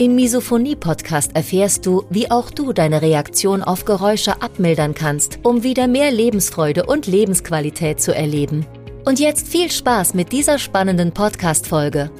Im Misophonie-Podcast erfährst du, wie auch du deine Reaktion auf Geräusche abmildern kannst, um wieder mehr Lebensfreude und Lebensqualität zu erleben. Und jetzt viel Spaß mit dieser spannenden Podcast-Folge.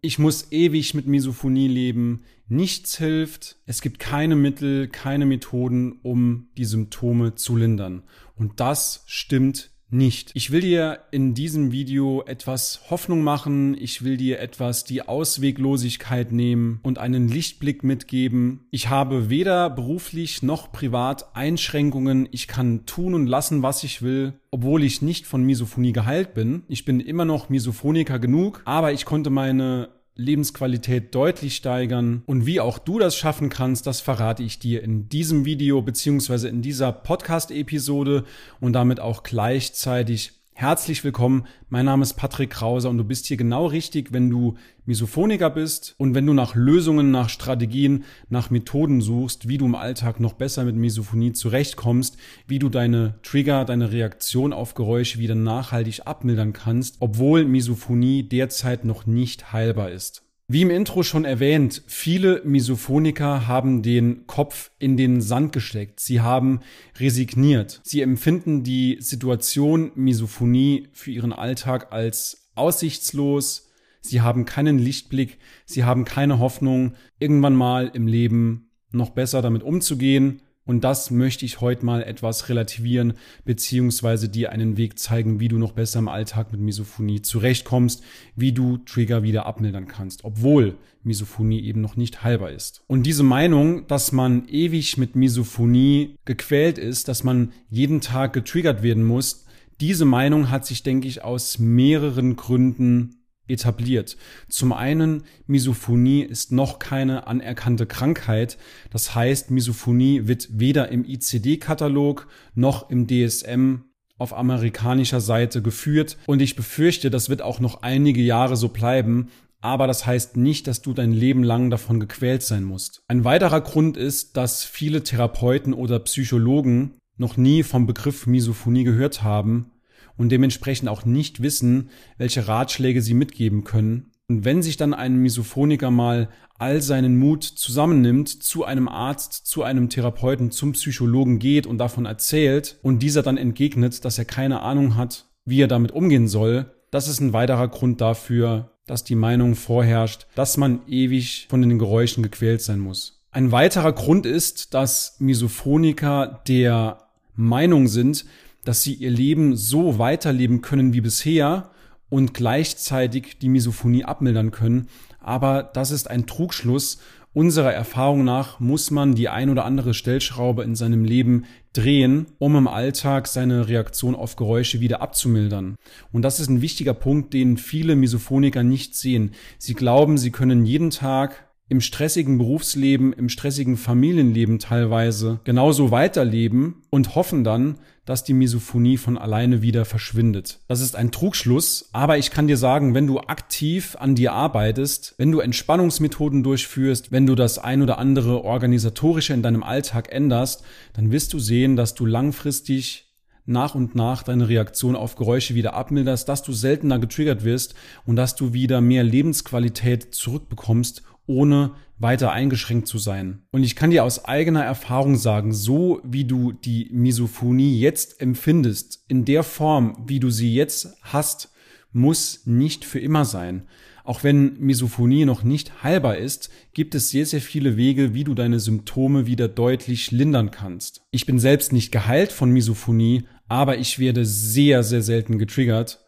Ich muss ewig mit Misophonie leben. Nichts hilft. Es gibt keine Mittel, keine Methoden, um die Symptome zu lindern. Und das stimmt nicht. Ich will dir in diesem Video etwas Hoffnung machen, ich will dir etwas die Ausweglosigkeit nehmen und einen Lichtblick mitgeben. Ich habe weder beruflich noch privat Einschränkungen, ich kann tun und lassen, was ich will, obwohl ich nicht von Misophonie geheilt bin. Ich bin immer noch Misophoniker genug, aber ich konnte meine Lebensqualität deutlich steigern. Und wie auch du das schaffen kannst, das verrate ich dir in diesem Video beziehungsweise in dieser Podcast-Episode und damit auch gleichzeitig Herzlich willkommen, mein Name ist Patrick Krause und du bist hier genau richtig, wenn du Misophoniker bist und wenn du nach Lösungen, nach Strategien, nach Methoden suchst, wie du im Alltag noch besser mit Misophonie zurechtkommst, wie du deine Trigger, deine Reaktion auf Geräusche wieder nachhaltig abmildern kannst, obwohl Misophonie derzeit noch nicht heilbar ist. Wie im Intro schon erwähnt, viele Misophoniker haben den Kopf in den Sand gesteckt. Sie haben resigniert. Sie empfinden die Situation Misophonie für ihren Alltag als aussichtslos. Sie haben keinen Lichtblick. Sie haben keine Hoffnung, irgendwann mal im Leben noch besser damit umzugehen. Und das möchte ich heute mal etwas relativieren, beziehungsweise dir einen Weg zeigen, wie du noch besser im Alltag mit Misophonie zurechtkommst, wie du Trigger wieder abmildern kannst, obwohl Misophonie eben noch nicht heilbar ist. Und diese Meinung, dass man ewig mit Misophonie gequält ist, dass man jeden Tag getriggert werden muss, diese Meinung hat sich, denke ich, aus mehreren Gründen etabliert. Zum einen, Misophonie ist noch keine anerkannte Krankheit. Das heißt, Misophonie wird weder im ICD-Katalog noch im DSM auf amerikanischer Seite geführt. Und ich befürchte, das wird auch noch einige Jahre so bleiben. Aber das heißt nicht, dass du dein Leben lang davon gequält sein musst. Ein weiterer Grund ist, dass viele Therapeuten oder Psychologen noch nie vom Begriff Misophonie gehört haben und dementsprechend auch nicht wissen, welche Ratschläge sie mitgeben können. Und wenn sich dann ein Misophoniker mal all seinen Mut zusammennimmt, zu einem Arzt, zu einem Therapeuten, zum Psychologen geht und davon erzählt und dieser dann entgegnet, dass er keine Ahnung hat, wie er damit umgehen soll, das ist ein weiterer Grund dafür, dass die Meinung vorherrscht, dass man ewig von den Geräuschen gequält sein muss. Ein weiterer Grund ist, dass Misophoniker der Meinung sind, dass sie ihr Leben so weiterleben können wie bisher und gleichzeitig die Misophonie abmildern können. Aber das ist ein Trugschluss. Unserer Erfahrung nach muss man die ein oder andere Stellschraube in seinem Leben drehen, um im Alltag seine Reaktion auf Geräusche wieder abzumildern. Und das ist ein wichtiger Punkt, den viele Misophoniker nicht sehen. Sie glauben, sie können jeden Tag im stressigen Berufsleben, im stressigen Familienleben teilweise genauso weiterleben und hoffen dann, dass die Misophonie von alleine wieder verschwindet. Das ist ein Trugschluss, aber ich kann dir sagen, wenn du aktiv an dir arbeitest, wenn du Entspannungsmethoden durchführst, wenn du das ein oder andere organisatorische in deinem Alltag änderst, dann wirst du sehen, dass du langfristig nach und nach deine Reaktion auf Geräusche wieder abmilderst, dass du seltener getriggert wirst und dass du wieder mehr Lebensqualität zurückbekommst ohne weiter eingeschränkt zu sein. Und ich kann dir aus eigener Erfahrung sagen, so wie du die Misophonie jetzt empfindest, in der Form, wie du sie jetzt hast, muss nicht für immer sein. Auch wenn Misophonie noch nicht heilbar ist, gibt es sehr, sehr viele Wege, wie du deine Symptome wieder deutlich lindern kannst. Ich bin selbst nicht geheilt von Misophonie, aber ich werde sehr, sehr selten getriggert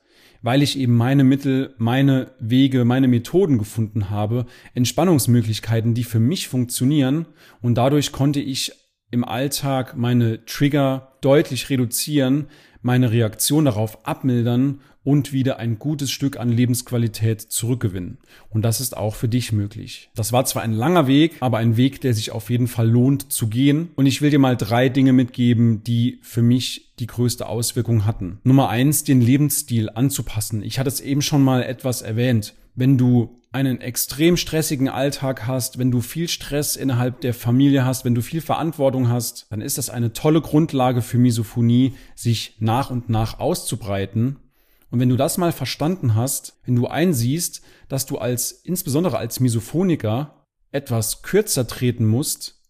weil ich eben meine Mittel, meine Wege, meine Methoden gefunden habe, Entspannungsmöglichkeiten, die für mich funktionieren. Und dadurch konnte ich im Alltag meine Trigger deutlich reduzieren, meine Reaktion darauf abmildern und wieder ein gutes Stück an Lebensqualität zurückgewinnen. Und das ist auch für dich möglich. Das war zwar ein langer Weg, aber ein Weg, der sich auf jeden Fall lohnt zu gehen. Und ich will dir mal drei Dinge mitgeben, die für mich die größte Auswirkung hatten. Nummer eins, den Lebensstil anzupassen. Ich hatte es eben schon mal etwas erwähnt. Wenn du einen extrem stressigen Alltag hast, wenn du viel Stress innerhalb der Familie hast, wenn du viel Verantwortung hast, dann ist das eine tolle Grundlage für Misophonie, sich nach und nach auszubreiten. Und wenn du das mal verstanden hast, wenn du einsiehst, dass du als, insbesondere als Misophoniker, etwas kürzer treten musst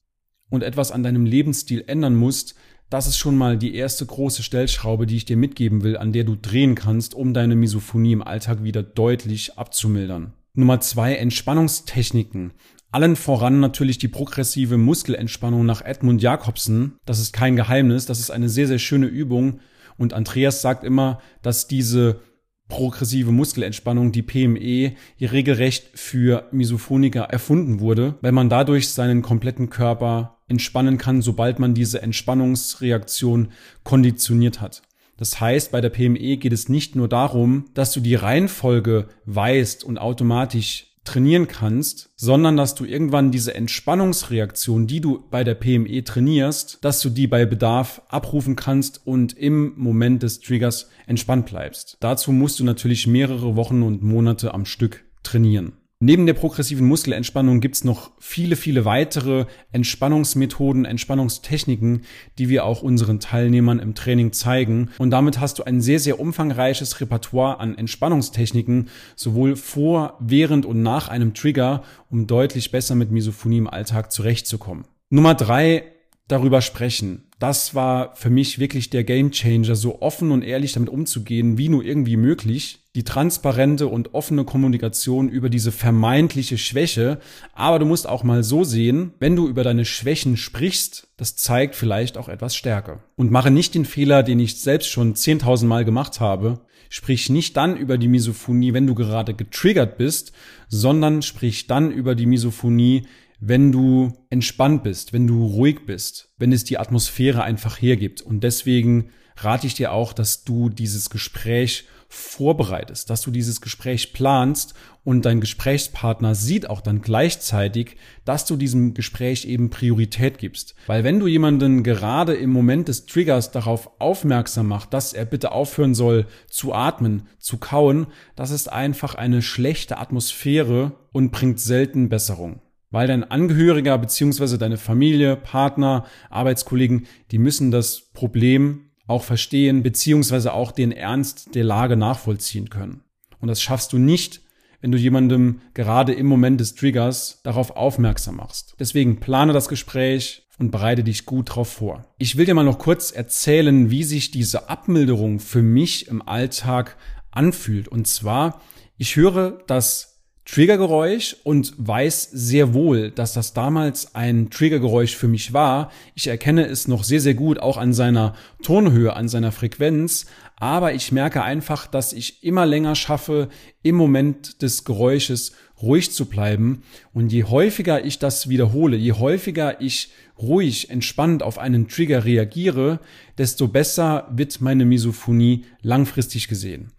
und etwas an deinem Lebensstil ändern musst, das ist schon mal die erste große Stellschraube, die ich dir mitgeben will, an der du drehen kannst, um deine Misophonie im Alltag wieder deutlich abzumildern. Nummer zwei, Entspannungstechniken. Allen voran natürlich die progressive Muskelentspannung nach Edmund Jacobsen. Das ist kein Geheimnis, das ist eine sehr, sehr schöne Übung. Und Andreas sagt immer, dass diese progressive Muskelentspannung, die PME, regelrecht für Misophoniker erfunden wurde, weil man dadurch seinen kompletten Körper entspannen kann, sobald man diese Entspannungsreaktion konditioniert hat. Das heißt, bei der PME geht es nicht nur darum, dass du die Reihenfolge weißt und automatisch trainieren kannst, sondern dass du irgendwann diese Entspannungsreaktion, die du bei der PME trainierst, dass du die bei Bedarf abrufen kannst und im Moment des Triggers entspannt bleibst. Dazu musst du natürlich mehrere Wochen und Monate am Stück trainieren. Neben der progressiven Muskelentspannung gibt's noch viele, viele weitere Entspannungsmethoden, Entspannungstechniken, die wir auch unseren Teilnehmern im Training zeigen. Und damit hast du ein sehr, sehr umfangreiches Repertoire an Entspannungstechniken, sowohl vor, während und nach einem Trigger, um deutlich besser mit Misophonie im Alltag zurechtzukommen. Nummer drei, darüber sprechen. Das war für mich wirklich der Gamechanger, so offen und ehrlich damit umzugehen, wie nur irgendwie möglich. Die transparente und offene Kommunikation über diese vermeintliche Schwäche. Aber du musst auch mal so sehen, wenn du über deine Schwächen sprichst, das zeigt vielleicht auch etwas Stärke. Und mache nicht den Fehler, den ich selbst schon 10.000 Mal gemacht habe. Sprich nicht dann über die Misophonie, wenn du gerade getriggert bist, sondern sprich dann über die Misophonie, wenn du entspannt bist, wenn du ruhig bist, wenn es die Atmosphäre einfach hergibt. Und deswegen rate ich dir auch, dass du dieses Gespräch vorbereitest, dass du dieses Gespräch planst und dein Gesprächspartner sieht auch dann gleichzeitig, dass du diesem Gespräch eben Priorität gibst. Weil wenn du jemanden gerade im Moment des Triggers darauf aufmerksam machst, dass er bitte aufhören soll zu atmen, zu kauen, das ist einfach eine schlechte Atmosphäre und bringt selten Besserung weil dein Angehöriger beziehungsweise deine Familie, Partner, Arbeitskollegen, die müssen das Problem auch verstehen beziehungsweise auch den Ernst der Lage nachvollziehen können. Und das schaffst du nicht, wenn du jemandem gerade im Moment des Triggers darauf aufmerksam machst. Deswegen plane das Gespräch und bereite dich gut darauf vor. Ich will dir mal noch kurz erzählen, wie sich diese Abmilderung für mich im Alltag anfühlt. Und zwar, ich höre das Triggergeräusch und weiß sehr wohl, dass das damals ein Triggergeräusch für mich war. Ich erkenne es noch sehr, sehr gut, auch an seiner Tonhöhe, an seiner Frequenz. Aber ich merke einfach, dass ich immer länger schaffe, im Moment des Geräusches ruhig zu bleiben. Und je häufiger ich das wiederhole, je häufiger ich ruhig, entspannt auf einen Trigger reagiere, desto besser wird meine Misophonie langfristig gesehen.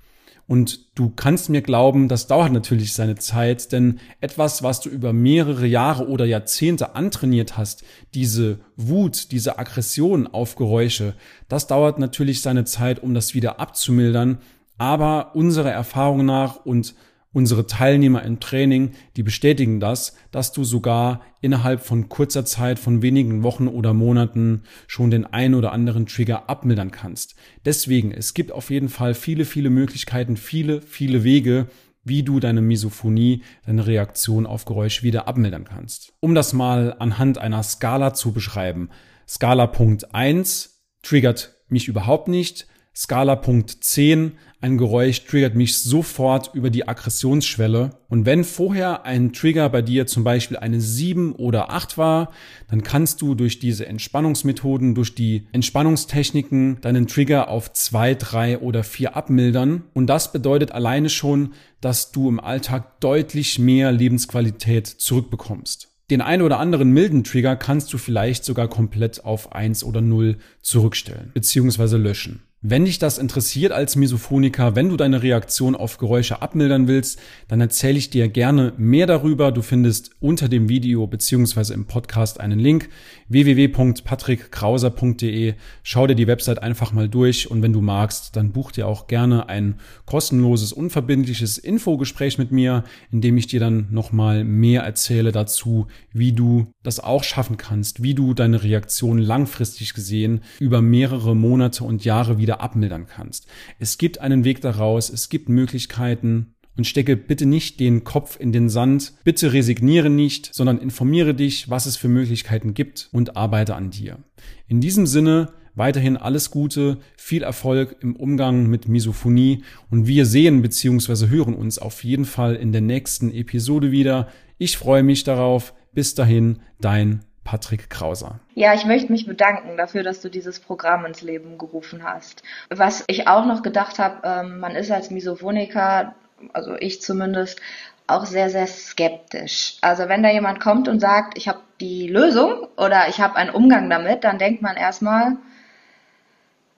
Und du kannst mir glauben, das dauert natürlich seine Zeit, denn etwas, was du über mehrere Jahre oder Jahrzehnte antrainiert hast, diese Wut, diese Aggression auf Geräusche, das dauert natürlich seine Zeit, um das wieder abzumildern. Aber unserer Erfahrung nach und Unsere Teilnehmer im Training, die bestätigen das, dass du sogar innerhalb von kurzer Zeit, von wenigen Wochen oder Monaten schon den ein oder anderen Trigger abmildern kannst. Deswegen, es gibt auf jeden Fall viele, viele Möglichkeiten, viele, viele Wege, wie du deine Misophonie, deine Reaktion auf Geräusch wieder abmildern kannst. Um das mal anhand einer Skala zu beschreiben. Skala Punkt 1 triggert mich überhaupt nicht. Skala Punkt 10, ein Geräusch triggert mich sofort über die Aggressionsschwelle. Und wenn vorher ein Trigger bei dir zum Beispiel eine 7 oder 8 war, dann kannst du durch diese Entspannungsmethoden, durch die Entspannungstechniken deinen Trigger auf 2, 3 oder 4 abmildern. Und das bedeutet alleine schon, dass du im Alltag deutlich mehr Lebensqualität zurückbekommst. Den einen oder anderen milden Trigger kannst du vielleicht sogar komplett auf 1 oder 0 zurückstellen bzw. löschen. Wenn dich das interessiert als Misophoniker, wenn du deine Reaktion auf Geräusche abmildern willst, dann erzähle ich dir gerne mehr darüber. Du findest unter dem Video beziehungsweise im Podcast einen Link www.patrickkrauser.de. Schau dir die Website einfach mal durch und wenn du magst, dann buch dir auch gerne ein kostenloses, unverbindliches Infogespräch mit mir, in dem ich dir dann nochmal mehr erzähle dazu, wie du das auch schaffen kannst, wie du deine Reaktion langfristig gesehen über mehrere Monate und Jahre wieder abmildern kannst. Es gibt einen Weg daraus, es gibt Möglichkeiten, und stecke bitte nicht den Kopf in den Sand. Bitte resigniere nicht, sondern informiere dich, was es für Möglichkeiten gibt und arbeite an dir. In diesem Sinne weiterhin alles Gute, viel Erfolg im Umgang mit Misophonie und wir sehen bzw. hören uns auf jeden Fall in der nächsten Episode wieder. Ich freue mich darauf. Bis dahin, dein Patrick Krauser. Ja, ich möchte mich bedanken dafür, dass du dieses Programm ins Leben gerufen hast. Was ich auch noch gedacht habe, ähm, man ist als Misophoniker, also ich zumindest, auch sehr, sehr skeptisch. Also wenn da jemand kommt und sagt, ich habe die Lösung oder ich habe einen Umgang damit, dann denkt man erstmal,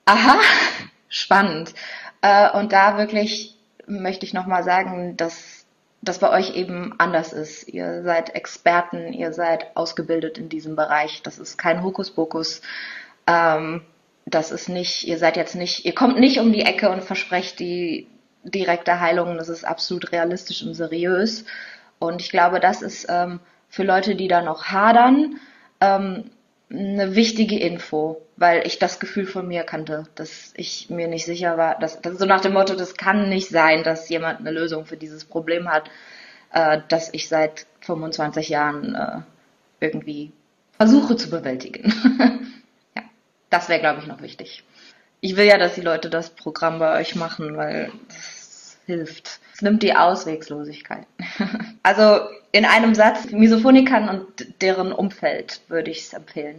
aha, spannend. Äh, und da wirklich möchte ich nochmal sagen, dass das bei euch eben anders ist. Ihr seid Experten, ihr seid ausgebildet in diesem Bereich. Das ist kein Hokuspokus. Ähm, das ist nicht, ihr seid jetzt nicht, ihr kommt nicht um die Ecke und versprecht die direkte Heilung. Das ist absolut realistisch und seriös. Und ich glaube, das ist ähm, für Leute, die da noch hadern, ähm, eine wichtige Info, weil ich das Gefühl von mir kannte, dass ich mir nicht sicher war, dass, dass so nach dem Motto, das kann nicht sein, dass jemand eine Lösung für dieses Problem hat, äh, das ich seit 25 Jahren äh, irgendwie versuche zu bewältigen. ja, das wäre, glaube ich, noch wichtig. Ich will ja, dass die Leute das Programm bei euch machen, weil das hilft. Es nimmt die Auswegslosigkeit. also in einem Satz, Misophonikern und deren Umfeld würde ich es empfehlen.